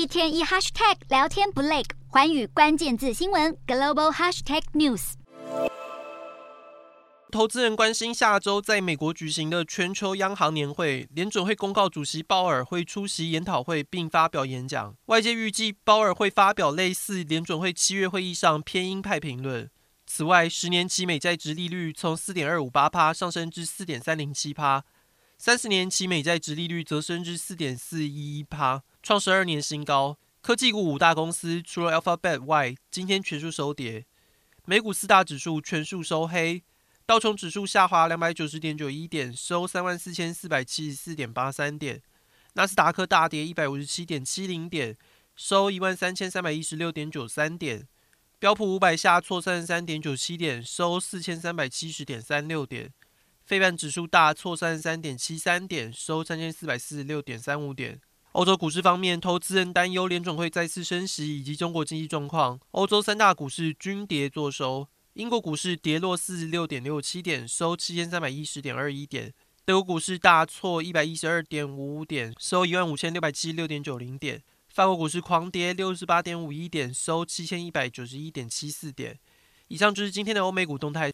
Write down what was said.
一天一 hashtag 聊天不累，寰宇关键字新闻 global hashtag news。投资人关心下周在美国举行的全球央行年会，联准会公告主席鲍尔会出席研讨会并发表演讲。外界预计鲍尔会发表类似联准会七月会议上偏鹰派评论。此外，十年期美债殖利率从四点二五八趴上升至四点三零七趴，三十年期美债殖利率则升至四点四一一趴，创十二年新高。科技股五大公司除了 Alphabet 外，今天全数收跌。美股四大指数全数收黑。道琼指数下滑两百九十点九一点，收三万四千四百七十四点八三点。纳斯达克大跌一百五十七点七零点，收一万三千三百一十六点九三点。标普五百下挫三十三点九七点，收四千三百七十点三六点。费半指数大挫三十三点七三点，收三千四百四十六点三五点。欧洲股市方面，投资人担忧联准会再次升息以及中国经济状况，欧洲三大股市均跌作收。英国股市跌落四十六点六七点，收七千三百一十点二一点。德国股市大挫一百一十二点五五点，收一万五千六百七十六点九零点。法国股市狂跌六十八点五一点，收七千一百九十一点七四点。以上就是今天的欧美股动态。